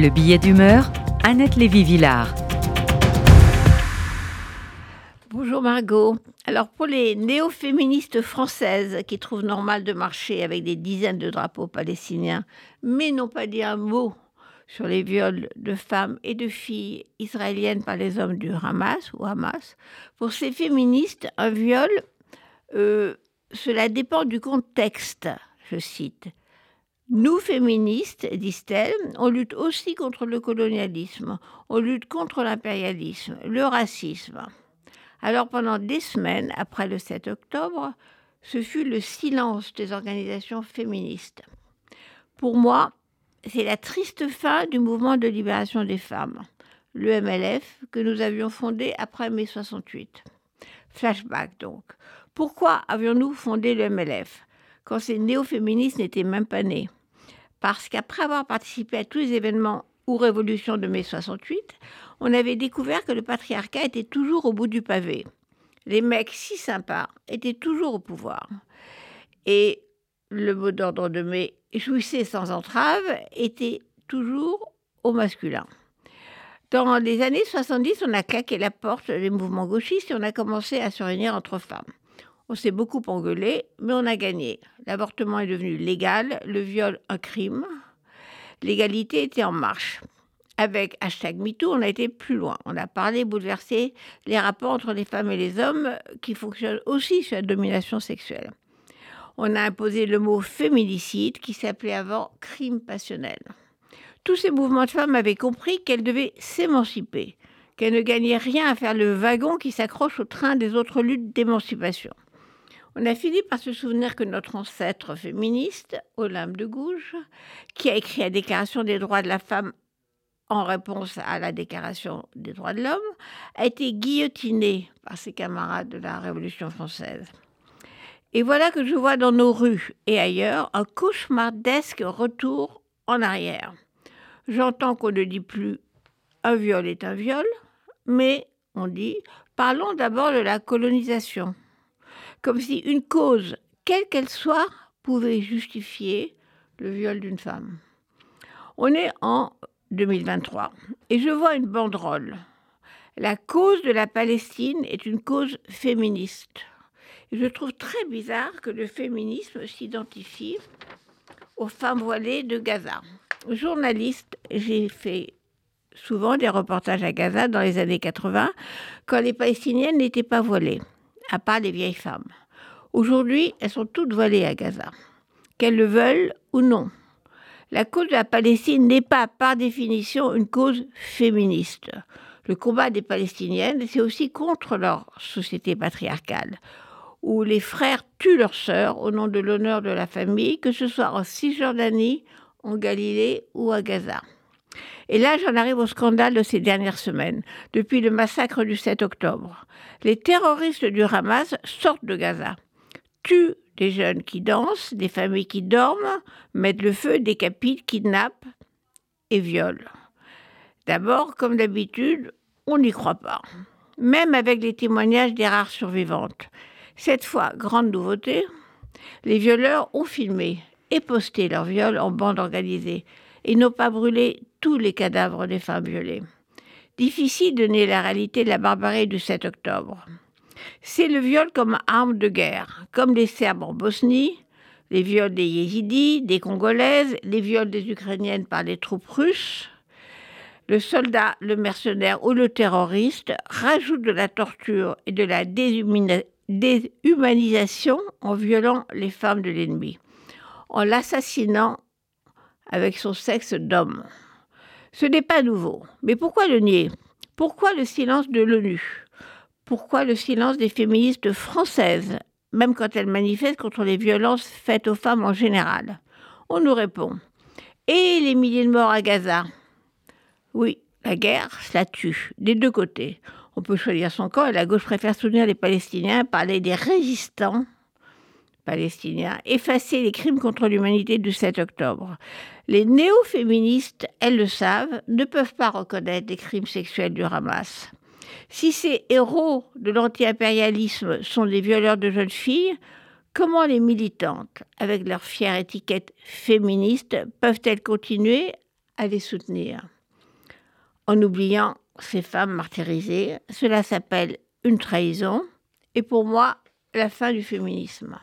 Le billet d'humeur, Annette Lévy-Villard. Bonjour Margot. Alors pour les néo-féministes françaises qui trouvent normal de marcher avec des dizaines de drapeaux palestiniens, mais n'ont pas dit un mot sur les viols de femmes et de filles israéliennes par les hommes du Hamas ou Hamas, pour ces féministes, un viol, euh, cela dépend du contexte, je cite. Nous, féministes, disent-elles, on lutte aussi contre le colonialisme, on lutte contre l'impérialisme, le racisme. Alors pendant des semaines, après le 7 octobre, ce fut le silence des organisations féministes. Pour moi, c'est la triste fin du mouvement de libération des femmes, le MLF, que nous avions fondé après mai 68. Flashback donc. Pourquoi avions-nous fondé le MLF quand ces néo-féministes n'étaient même pas nés Parce qu'après avoir participé à tous les événements ou révolutions de mai 68, on avait découvert que le patriarcat était toujours au bout du pavé. Les mecs si sympas étaient toujours au pouvoir. Et le mot d'ordre de mai jouissez sans entrave était toujours au masculin. Dans les années 70, on a claqué la porte des mouvements gauchistes et on a commencé à se réunir entre femmes. On s'est beaucoup engueulé, mais on a gagné. L'avortement est devenu légal, le viol un crime. L'égalité était en marche avec hashtag MeToo, on a été plus loin. On a parlé, bouleversé les rapports entre les femmes et les hommes qui fonctionnent aussi sur la domination sexuelle. On a imposé le mot féminicide qui s'appelait avant crime passionnel. Tous ces mouvements de femmes avaient compris qu'elles devaient s'émanciper, qu'elles ne gagnaient rien à faire le wagon qui s'accroche au train des autres luttes d'émancipation. On a fini par se souvenir que notre ancêtre féministe, Olympe de Gouges, qui a écrit la Déclaration des droits de la femme en réponse à la Déclaration des droits de l'homme, a été guillotiné par ses camarades de la Révolution française. Et voilà que je vois dans nos rues et ailleurs un cauchemardesque retour en arrière. J'entends qu'on ne dit plus un viol est un viol, mais on dit parlons d'abord de la colonisation, comme si une cause, quelle qu'elle soit, pouvait justifier le viol d'une femme. On est en 2023. Et je vois une banderole. La cause de la Palestine est une cause féministe. Je trouve très bizarre que le féminisme s'identifie aux femmes voilées de Gaza. Journaliste, j'ai fait souvent des reportages à Gaza dans les années 80, quand les Palestiniennes n'étaient pas voilées, à part les vieilles femmes. Aujourd'hui, elles sont toutes voilées à Gaza, qu'elles le veulent ou non la cause de la Palestine n'est pas par définition une cause féministe. Le combat des Palestiniennes, c'est aussi contre leur société patriarcale, où les frères tuent leurs sœurs au nom de l'honneur de la famille, que ce soit en Cisjordanie, en Galilée ou à Gaza. Et là, j'en arrive au scandale de ces dernières semaines, depuis le massacre du 7 octobre. Les terroristes du Hamas sortent de Gaza, tuent des jeunes qui dansent, des familles qui dorment, mettent le feu, décapitent, kidnappent et violent. D'abord, comme d'habitude, on n'y croit pas, même avec les témoignages des rares survivantes. Cette fois, grande nouveauté, les violeurs ont filmé et posté leur viol en bande organisée et n'ont pas brûlé tous les cadavres des femmes violées. Difficile de nier la réalité de la barbarie du 7 octobre. C'est le viol comme arme de guerre, comme les Serbes en Bosnie, les viols des Yézidis, des Congolaises, les viols des Ukrainiennes par les troupes russes. Le soldat, le mercenaire ou le terroriste rajoute de la torture et de la déshumanisation en violant les femmes de l'ennemi, en l'assassinant avec son sexe d'homme. Ce n'est pas nouveau, mais pourquoi le nier? Pourquoi le silence de l'ONU? Pourquoi le silence des féministes françaises, même quand elles manifestent contre les violences faites aux femmes en général? On nous répond. Et les milliers de morts à Gaza? Oui, la guerre, cela tue, des deux côtés. On peut choisir son camp et la gauche préfère soutenir les Palestiniens, parler des résistants palestiniens, effacer les crimes contre l'humanité du 7 octobre. Les néo-féministes, elles le savent, ne peuvent pas reconnaître les crimes sexuels du Hamas. Si ces héros de l'anti-impérialisme sont des violeurs de jeunes filles, comment les militantes, avec leur fière étiquette féministe, peuvent-elles continuer à les soutenir? En oubliant ces femmes martyrisées, cela s'appelle une trahison et pour moi la fin du féminisme.